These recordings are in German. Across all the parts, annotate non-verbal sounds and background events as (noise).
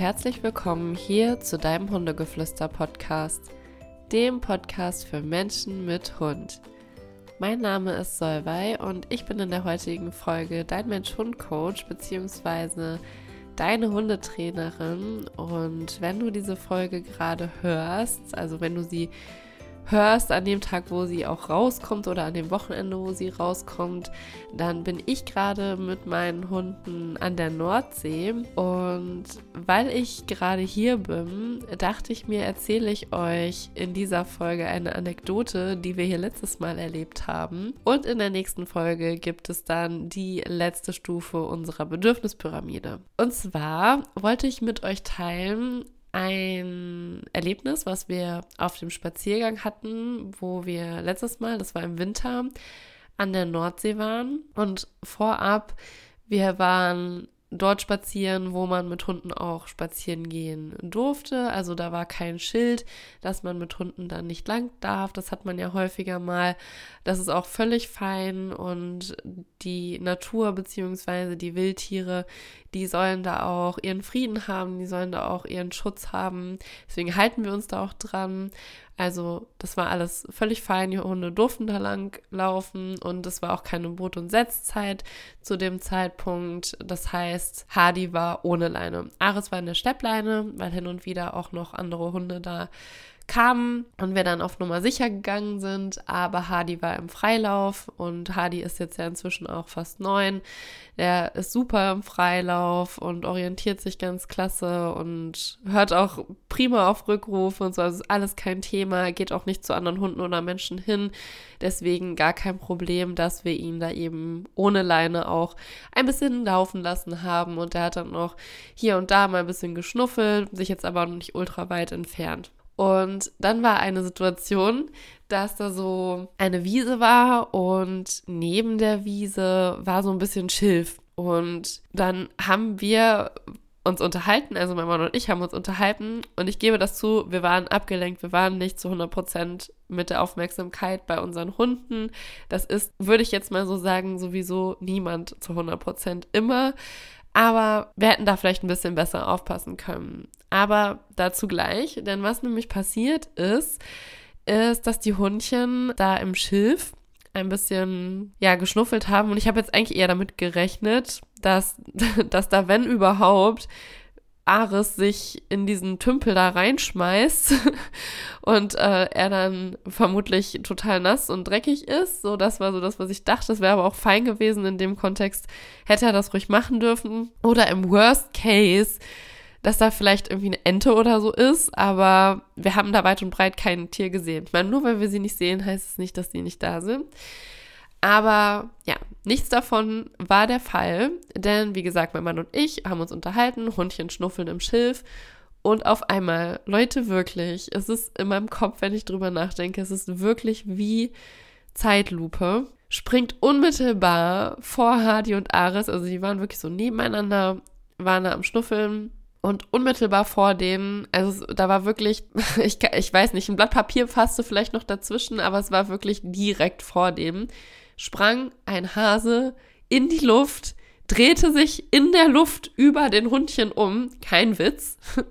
herzlich willkommen hier zu deinem Hundegeflüster-Podcast, dem Podcast für Menschen mit Hund. Mein Name ist Solvay und ich bin in der heutigen Folge dein Mensch-Hund-Coach bzw. deine Hundetrainerin. Und wenn du diese Folge gerade hörst, also wenn du sie hörst an dem Tag, wo sie auch rauskommt oder an dem Wochenende, wo sie rauskommt, dann bin ich gerade mit meinen Hunden an der Nordsee. Und weil ich gerade hier bin, dachte ich mir, erzähle ich euch in dieser Folge eine Anekdote, die wir hier letztes Mal erlebt haben. Und in der nächsten Folge gibt es dann die letzte Stufe unserer Bedürfnispyramide. Und zwar wollte ich mit euch teilen, ein Erlebnis, was wir auf dem Spaziergang hatten, wo wir letztes Mal, das war im Winter, an der Nordsee waren. Und vorab, wir waren dort spazieren, wo man mit Hunden auch spazieren gehen durfte. Also da war kein Schild, dass man mit Hunden dann nicht lang darf. Das hat man ja häufiger mal. Das ist auch völlig fein und die Natur bzw. die Wildtiere, die sollen da auch ihren Frieden haben, die sollen da auch ihren Schutz haben. Deswegen halten wir uns da auch dran. Also das war alles völlig fein. Die Hunde durften da lang laufen und es war auch keine Brut- und Setzzeit zu dem Zeitpunkt. Das heißt, Hardy war ohne Leine. Ares war in der Steppleine, weil hin und wieder auch noch andere Hunde da kamen und wir dann auf Nummer sicher gegangen sind. Aber Hardy war im Freilauf und Hardy ist jetzt ja inzwischen auch fast neun. Der ist super im Freilauf und orientiert sich ganz klasse und hört auch prima auf Rückrufe und so. Also ist alles kein Thema, geht auch nicht zu anderen Hunden oder Menschen hin. Deswegen gar kein Problem, dass wir ihn da eben ohne Leine auch ein bisschen laufen lassen haben. Und er hat dann noch hier und da mal ein bisschen geschnuffelt, sich jetzt aber noch nicht ultra weit entfernt. Und dann war eine Situation, dass da so eine Wiese war und neben der Wiese war so ein bisschen Schilf. Und dann haben wir uns unterhalten, also mein Mann und ich haben uns unterhalten und ich gebe das zu, wir waren abgelenkt, wir waren nicht zu 100 Prozent mit der Aufmerksamkeit bei unseren Hunden. Das ist, würde ich jetzt mal so sagen, sowieso niemand zu 100 Prozent immer. Aber wir hätten da vielleicht ein bisschen besser aufpassen können. Aber dazu gleich, denn was nämlich passiert ist, ist, dass die Hundchen da im Schilf ein bisschen ja geschnuffelt haben und ich habe jetzt eigentlich eher damit gerechnet, dass (laughs) dass da wenn überhaupt Ares sich in diesen Tümpel da reinschmeißt (laughs) und äh, er dann vermutlich total nass und dreckig ist. So, das war so das, was ich dachte. Das wäre aber auch fein gewesen in dem Kontext. Hätte er das ruhig machen dürfen. Oder im Worst Case, dass da vielleicht irgendwie eine Ente oder so ist, aber wir haben da weit und breit kein Tier gesehen. Ich meine, nur weil wir sie nicht sehen, heißt es nicht, dass sie nicht da sind. Aber ja, nichts davon war der Fall, denn wie gesagt, mein Mann und ich haben uns unterhalten, Hundchen schnuffeln im Schilf und auf einmal, Leute, wirklich, es ist in meinem Kopf, wenn ich drüber nachdenke, es ist wirklich wie Zeitlupe. Springt unmittelbar vor Hardy und Ares, also die waren wirklich so nebeneinander, waren da am Schnuffeln und unmittelbar vor denen, also da war wirklich, (laughs) ich, ich weiß nicht, ein Blatt Papier fasste vielleicht noch dazwischen, aber es war wirklich direkt vor dem sprang ein Hase in die Luft, drehte sich in der Luft über den Hundchen um, kein Witz. (laughs)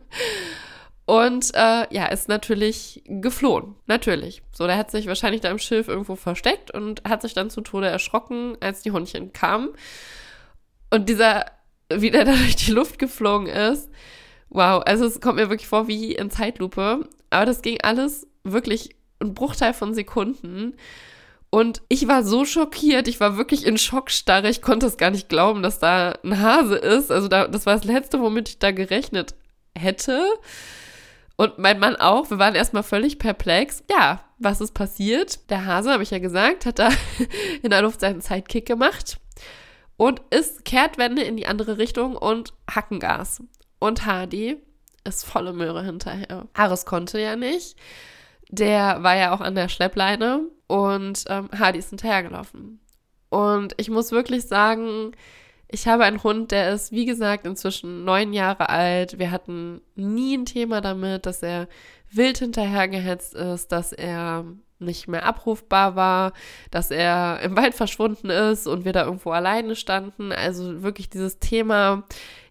Und äh, ja, ist natürlich geflohen. Natürlich. So, der hat sich wahrscheinlich da im Schilf irgendwo versteckt und hat sich dann zu Tode erschrocken, als die Hundchen kamen. Und dieser, wie der da (laughs) durch die Luft geflogen ist, wow, also es kommt mir wirklich vor wie in Zeitlupe. Aber das ging alles wirklich ein Bruchteil von Sekunden. Und ich war so schockiert, ich war wirklich in Schockstarre, ich konnte es gar nicht glauben, dass da ein Hase ist. Also da, das war das Letzte, womit ich da gerechnet hätte. Und mein Mann auch, wir waren erstmal völlig perplex. Ja, was ist passiert? Der Hase, habe ich ja gesagt, hat da (laughs) in der Luft seinen Sidekick gemacht und ist Kehrtwende in die andere Richtung und Hackengas. Und Hardy ist volle Möhre hinterher. Ares konnte ja nicht. Der war ja auch an der Schleppleine und ähm, Hardy ist hinterhergelaufen. Und ich muss wirklich sagen, ich habe einen Hund, der ist, wie gesagt, inzwischen neun Jahre alt. Wir hatten nie ein Thema damit, dass er wild hinterhergehetzt ist, dass er nicht mehr abrufbar war, dass er im Wald verschwunden ist und wir da irgendwo alleine standen. Also wirklich dieses Thema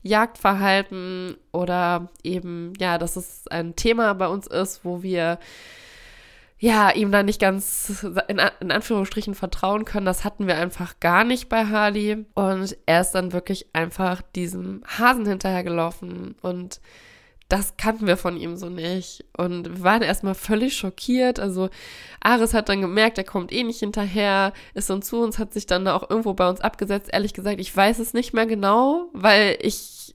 Jagdverhalten oder eben, ja, dass es ein Thema bei uns ist, wo wir ja, ihm da nicht ganz in, in, Anführungsstrichen vertrauen können. Das hatten wir einfach gar nicht bei Harley. Und er ist dann wirklich einfach diesem Hasen hinterhergelaufen. Und das kannten wir von ihm so nicht. Und wir waren erstmal völlig schockiert. Also Aris hat dann gemerkt, er kommt eh nicht hinterher, ist dann zu uns, hat sich dann auch irgendwo bei uns abgesetzt. Ehrlich gesagt, ich weiß es nicht mehr genau, weil ich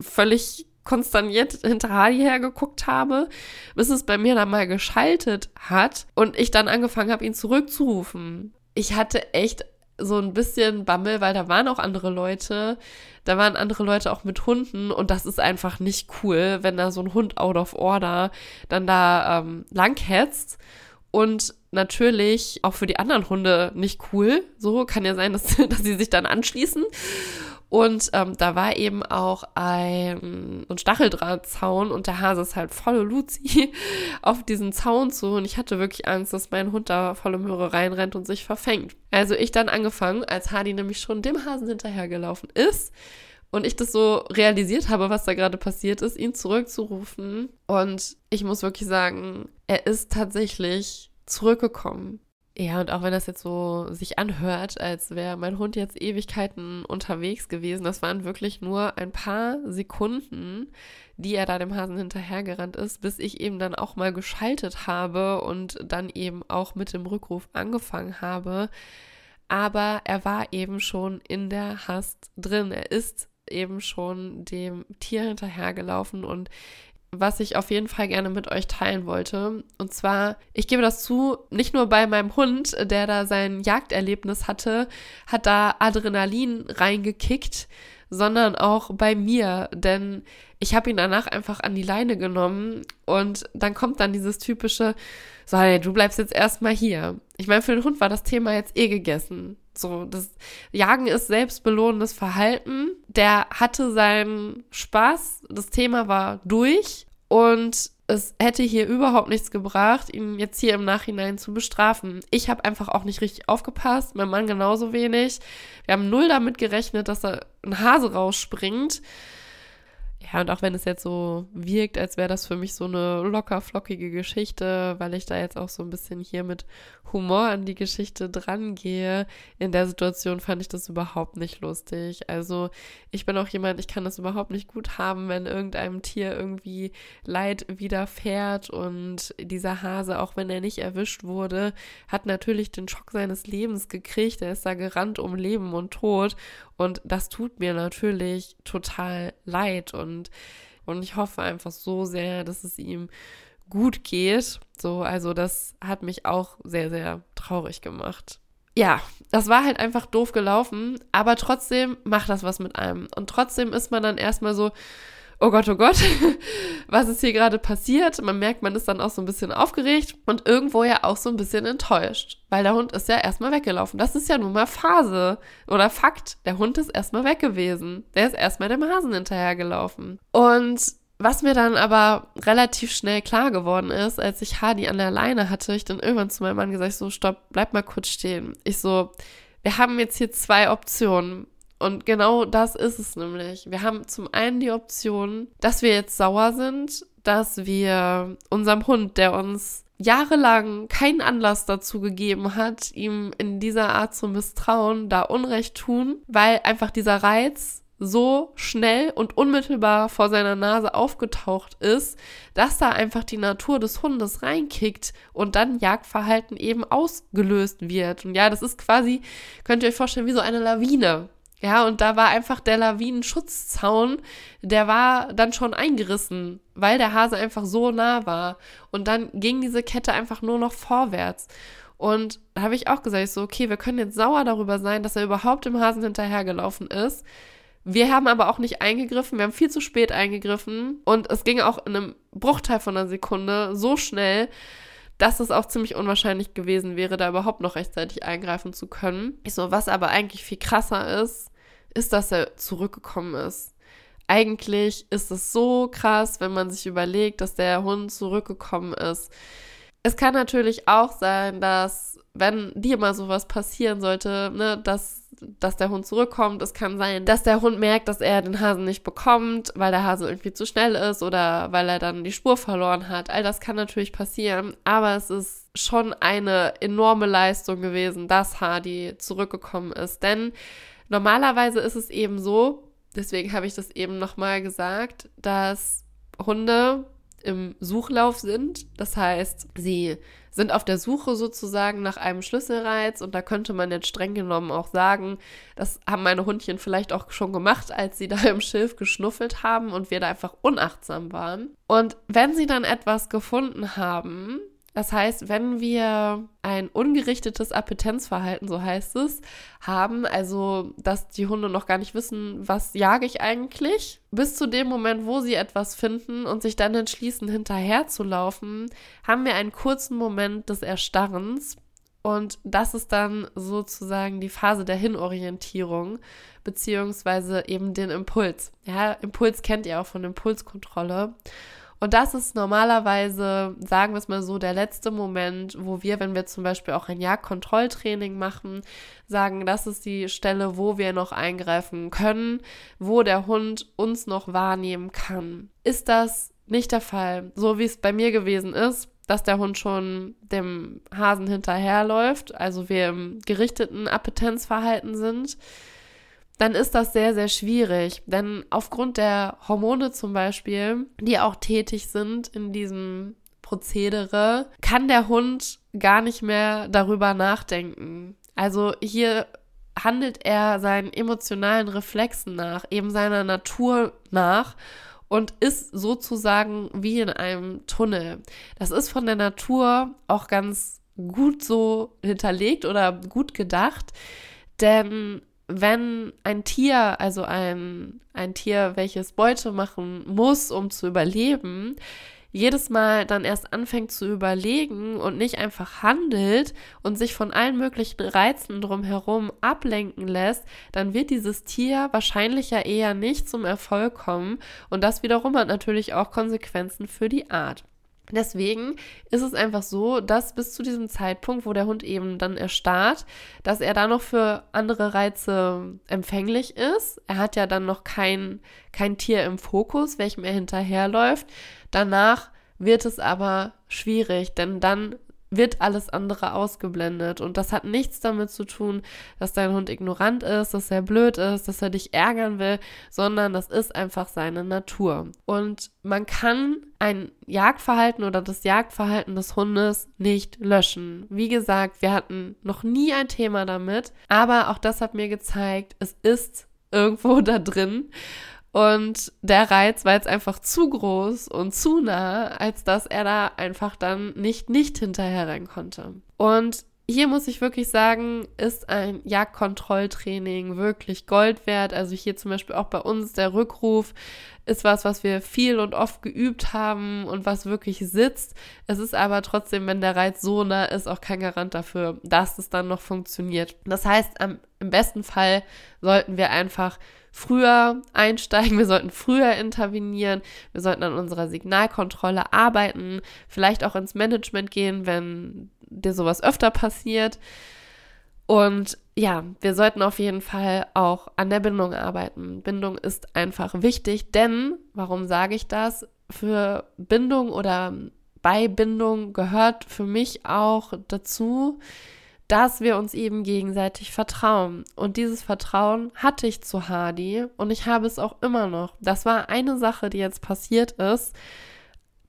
völlig konsterniert hinter Hardy hergeguckt habe, bis es bei mir dann mal geschaltet hat und ich dann angefangen habe, ihn zurückzurufen. Ich hatte echt so ein bisschen Bammel, weil da waren auch andere Leute. Da waren andere Leute auch mit Hunden und das ist einfach nicht cool, wenn da so ein Hund out of order dann da ähm, langhetzt. Und natürlich auch für die anderen Hunde nicht cool. So kann ja sein, dass, (laughs) dass sie sich dann anschließen. Und ähm, da war eben auch ein, ein Stacheldrahtzaun und der Hase ist halt volle Luzi (laughs) auf diesen Zaun zu. Und ich hatte wirklich Angst, dass mein Hund da volle Möhre reinrennt und sich verfängt. Also ich dann angefangen, als Hardy nämlich schon dem Hasen hinterhergelaufen ist und ich das so realisiert habe, was da gerade passiert ist, ihn zurückzurufen. Und ich muss wirklich sagen, er ist tatsächlich zurückgekommen. Ja, und auch wenn das jetzt so sich anhört, als wäre mein Hund jetzt Ewigkeiten unterwegs gewesen, das waren wirklich nur ein paar Sekunden, die er da dem Hasen hinterhergerannt ist, bis ich eben dann auch mal geschaltet habe und dann eben auch mit dem Rückruf angefangen habe. Aber er war eben schon in der Hast drin. Er ist eben schon dem Tier hinterhergelaufen und was ich auf jeden Fall gerne mit euch teilen wollte. Und zwar, ich gebe das zu, nicht nur bei meinem Hund, der da sein Jagderlebnis hatte, hat da Adrenalin reingekickt, sondern auch bei mir, denn ich habe ihn danach einfach an die Leine genommen und dann kommt dann dieses typische, so, hey, du bleibst jetzt erstmal hier. Ich meine, für den Hund war das Thema jetzt eh gegessen. So, das Jagen ist selbstbelohnendes Verhalten. Der hatte seinen Spaß. Das Thema war durch und es hätte hier überhaupt nichts gebracht, ihn jetzt hier im Nachhinein zu bestrafen. Ich habe einfach auch nicht richtig aufgepasst, mein Mann genauso wenig. Wir haben null damit gerechnet, dass da ein Hase rausspringt. Ja, und auch wenn es jetzt so wirkt, als wäre das für mich so eine locker flockige Geschichte, weil ich da jetzt auch so ein bisschen hier mit Humor an die Geschichte drangehe. In der Situation fand ich das überhaupt nicht lustig. Also ich bin auch jemand, ich kann das überhaupt nicht gut haben, wenn irgendeinem Tier irgendwie Leid widerfährt und dieser Hase, auch wenn er nicht erwischt wurde, hat natürlich den Schock seines Lebens gekriegt. Er ist da gerannt um Leben und Tod und das tut mir natürlich total leid und, und ich hoffe einfach so sehr, dass es ihm gut geht. So, also das hat mich auch sehr, sehr traurig gemacht. Ja, das war halt einfach doof gelaufen, aber trotzdem macht das was mit einem. Und trotzdem ist man dann erstmal so, oh Gott, oh Gott, (laughs) was ist hier gerade passiert? Man merkt, man ist dann auch so ein bisschen aufgeregt und irgendwo ja auch so ein bisschen enttäuscht, weil der Hund ist ja erstmal weggelaufen. Das ist ja nun mal Phase oder Fakt. Der Hund ist erstmal weg gewesen. Der ist erstmal dem Hasen hinterhergelaufen. Und was mir dann aber relativ schnell klar geworden ist, als ich Hardy an der Leine hatte, ich dann irgendwann zu meinem Mann gesagt, so, stopp, bleib mal kurz stehen. Ich so, wir haben jetzt hier zwei Optionen. Und genau das ist es nämlich. Wir haben zum einen die Option, dass wir jetzt sauer sind, dass wir unserem Hund, der uns jahrelang keinen Anlass dazu gegeben hat, ihm in dieser Art zu misstrauen, da Unrecht tun, weil einfach dieser Reiz so schnell und unmittelbar vor seiner Nase aufgetaucht ist, dass da einfach die Natur des Hundes reinkickt und dann Jagdverhalten eben ausgelöst wird. Und ja, das ist quasi, könnt ihr euch vorstellen, wie so eine Lawine. Ja, und da war einfach der Lawinenschutzzaun, der war dann schon eingerissen, weil der Hase einfach so nah war. Und dann ging diese Kette einfach nur noch vorwärts. Und da habe ich auch gesagt, so, okay, wir können jetzt sauer darüber sein, dass er überhaupt dem Hasen hinterhergelaufen ist. Wir haben aber auch nicht eingegriffen, wir haben viel zu spät eingegriffen und es ging auch in einem Bruchteil von einer Sekunde so schnell, dass es auch ziemlich unwahrscheinlich gewesen wäre, da überhaupt noch rechtzeitig eingreifen zu können. Ich so, was aber eigentlich viel krasser ist, ist, dass er zurückgekommen ist. Eigentlich ist es so krass, wenn man sich überlegt, dass der Hund zurückgekommen ist. Es kann natürlich auch sein, dass, wenn dir mal sowas passieren sollte, ne, dass dass der Hund zurückkommt. Es kann sein, dass der Hund merkt, dass er den Hasen nicht bekommt, weil der Hase irgendwie zu schnell ist oder weil er dann die Spur verloren hat. All das kann natürlich passieren, aber es ist schon eine enorme Leistung gewesen, dass Hardy zurückgekommen ist. Denn normalerweise ist es eben so, deswegen habe ich das eben nochmal gesagt, dass Hunde im Suchlauf sind. Das heißt, sie sind auf der Suche sozusagen nach einem Schlüsselreiz und da könnte man jetzt streng genommen auch sagen, das haben meine Hundchen vielleicht auch schon gemacht, als sie (laughs) da im Schilf geschnuffelt haben und wir da einfach unachtsam waren. Und wenn sie dann etwas gefunden haben, das heißt, wenn wir ein ungerichtetes Appetenzverhalten, so heißt es, haben, also dass die Hunde noch gar nicht wissen, was jage ich eigentlich, bis zu dem Moment, wo sie etwas finden und sich dann entschließen, hinterher zu laufen, haben wir einen kurzen Moment des Erstarrens. Und das ist dann sozusagen die Phase der Hinorientierung, beziehungsweise eben den Impuls. Ja, Impuls kennt ihr auch von Impulskontrolle. Und das ist normalerweise, sagen wir es mal so, der letzte Moment, wo wir, wenn wir zum Beispiel auch ein Jagdkontrolltraining machen, sagen, das ist die Stelle, wo wir noch eingreifen können, wo der Hund uns noch wahrnehmen kann. Ist das nicht der Fall, so wie es bei mir gewesen ist, dass der Hund schon dem Hasen hinterherläuft, also wir im gerichteten Appetenzverhalten sind, dann ist das sehr, sehr schwierig. Denn aufgrund der Hormone zum Beispiel, die auch tätig sind in diesem Prozedere, kann der Hund gar nicht mehr darüber nachdenken. Also hier handelt er seinen emotionalen Reflexen nach, eben seiner Natur nach und ist sozusagen wie in einem Tunnel. Das ist von der Natur auch ganz gut so hinterlegt oder gut gedacht, denn wenn ein Tier, also ein, ein Tier, welches Beute machen muss, um zu überleben, jedes Mal dann erst anfängt zu überlegen und nicht einfach handelt und sich von allen möglichen Reizen drumherum ablenken lässt, dann wird dieses Tier wahrscheinlich ja eher nicht zum Erfolg kommen und das wiederum hat natürlich auch Konsequenzen für die Art. Deswegen ist es einfach so, dass bis zu diesem Zeitpunkt, wo der Hund eben dann erstarrt, dass er da noch für andere Reize empfänglich ist. Er hat ja dann noch kein, kein Tier im Fokus, welchem er hinterherläuft. Danach wird es aber schwierig, denn dann wird alles andere ausgeblendet. Und das hat nichts damit zu tun, dass dein Hund ignorant ist, dass er blöd ist, dass er dich ärgern will, sondern das ist einfach seine Natur. Und man kann ein Jagdverhalten oder das Jagdverhalten des Hundes nicht löschen. Wie gesagt, wir hatten noch nie ein Thema damit, aber auch das hat mir gezeigt, es ist irgendwo (laughs) da drin. Und der Reiz war jetzt einfach zu groß und zu nah, als dass er da einfach dann nicht, nicht hinterher rein konnte. Und hier muss ich wirklich sagen, ist ein Jagdkontrolltraining wirklich Gold wert. Also hier zum Beispiel auch bei uns der Rückruf ist was, was wir viel und oft geübt haben und was wirklich sitzt. Es ist aber trotzdem, wenn der Reiz so nah ist, auch kein Garant dafür, dass es dann noch funktioniert. Das heißt, am, im besten Fall sollten wir einfach früher einsteigen, wir sollten früher intervenieren, wir sollten an unserer Signalkontrolle arbeiten, vielleicht auch ins Management gehen, wenn dir sowas öfter passiert. Und ja, wir sollten auf jeden Fall auch an der Bindung arbeiten. Bindung ist einfach wichtig, denn, warum sage ich das? Für Bindung oder bei Bindung gehört für mich auch dazu, dass wir uns eben gegenseitig vertrauen. Und dieses Vertrauen hatte ich zu Hardy und ich habe es auch immer noch. Das war eine Sache, die jetzt passiert ist.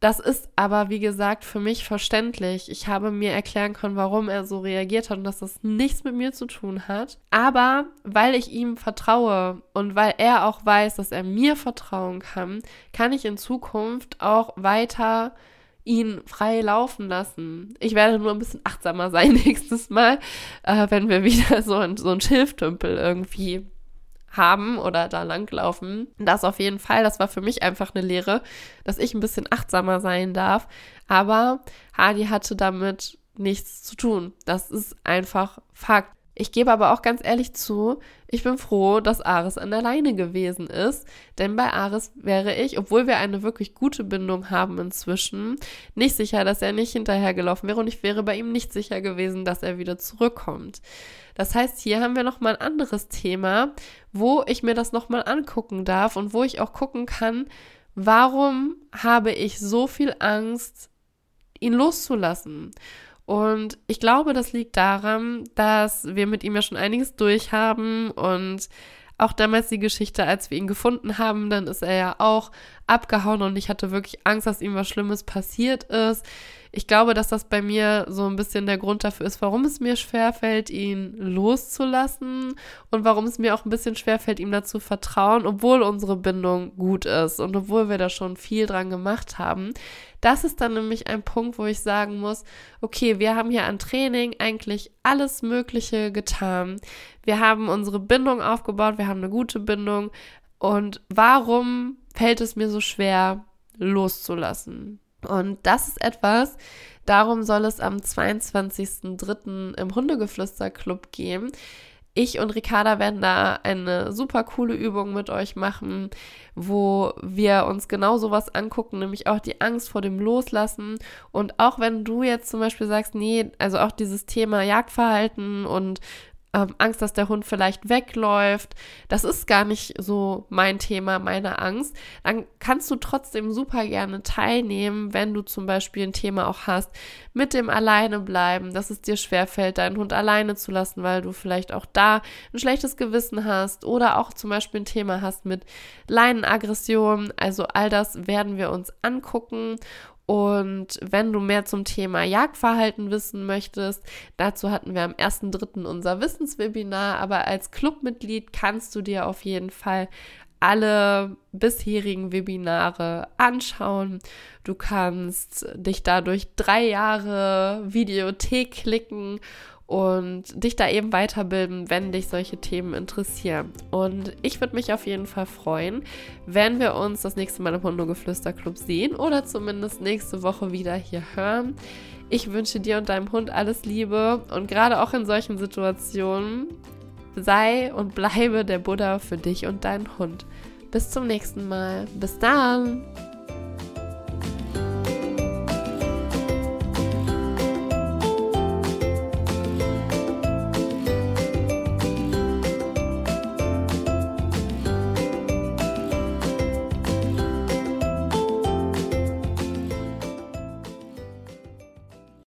Das ist aber, wie gesagt, für mich verständlich. Ich habe mir erklären können, warum er so reagiert hat und dass das nichts mit mir zu tun hat. Aber weil ich ihm vertraue und weil er auch weiß, dass er mir vertrauen kann, kann ich in Zukunft auch weiter ihn frei laufen lassen. Ich werde nur ein bisschen achtsamer (laughs) sein nächstes Mal, äh, wenn wir wieder so, ein, so einen Schilftümpel irgendwie haben oder da langlaufen. Das auf jeden Fall, das war für mich einfach eine Lehre, dass ich ein bisschen achtsamer sein darf. Aber Hadi hatte damit nichts zu tun. Das ist einfach Fakt. Ich gebe aber auch ganz ehrlich zu, ich bin froh, dass Ares an der Leine gewesen ist, denn bei Ares wäre ich, obwohl wir eine wirklich gute Bindung haben inzwischen, nicht sicher, dass er nicht hinterhergelaufen wäre und ich wäre bei ihm nicht sicher gewesen, dass er wieder zurückkommt. Das heißt, hier haben wir nochmal ein anderes Thema, wo ich mir das nochmal angucken darf und wo ich auch gucken kann, warum habe ich so viel Angst, ihn loszulassen? Und ich glaube, das liegt daran, dass wir mit ihm ja schon einiges durchhaben und auch damals die Geschichte, als wir ihn gefunden haben, dann ist er ja auch abgehauen und ich hatte wirklich Angst, dass ihm was Schlimmes passiert ist. Ich glaube, dass das bei mir so ein bisschen der Grund dafür ist, warum es mir schwerfällt, ihn loszulassen und warum es mir auch ein bisschen schwerfällt, ihm dazu vertrauen, obwohl unsere Bindung gut ist und obwohl wir da schon viel dran gemacht haben. Das ist dann nämlich ein Punkt, wo ich sagen muss, okay, wir haben hier an Training eigentlich alles Mögliche getan. Wir haben unsere Bindung aufgebaut, wir haben eine gute Bindung. Und warum fällt es mir so schwer, loszulassen? Und das ist etwas, darum soll es am 22.03. im Hundegeflüster-Club gehen. Ich und Ricarda werden da eine super coole Übung mit euch machen, wo wir uns genau sowas angucken, nämlich auch die Angst vor dem Loslassen. Und auch wenn du jetzt zum Beispiel sagst, nee, also auch dieses Thema Jagdverhalten und ähm, Angst, dass der Hund vielleicht wegläuft. Das ist gar nicht so mein Thema, meine Angst. Dann kannst du trotzdem super gerne teilnehmen, wenn du zum Beispiel ein Thema auch hast mit dem Alleine bleiben, dass es dir schwerfällt, deinen Hund alleine zu lassen, weil du vielleicht auch da ein schlechtes Gewissen hast oder auch zum Beispiel ein Thema hast mit Leinenaggression. Also all das werden wir uns angucken und wenn du mehr zum Thema Jagdverhalten wissen möchtest, dazu hatten wir am 1.3. unser Wissenswebinar, aber als Clubmitglied kannst du dir auf jeden Fall alle bisherigen Webinare anschauen. Du kannst dich dadurch drei Jahre Videothek klicken und dich da eben weiterbilden, wenn dich solche Themen interessieren. Und ich würde mich auf jeden Fall freuen, wenn wir uns das nächste Mal im Hundegeflüster-Club sehen oder zumindest nächste Woche wieder hier hören. Ich wünsche dir und deinem Hund alles Liebe und gerade auch in solchen Situationen sei und bleibe der Buddha für dich und deinen Hund. Bis zum nächsten Mal. Bis dann!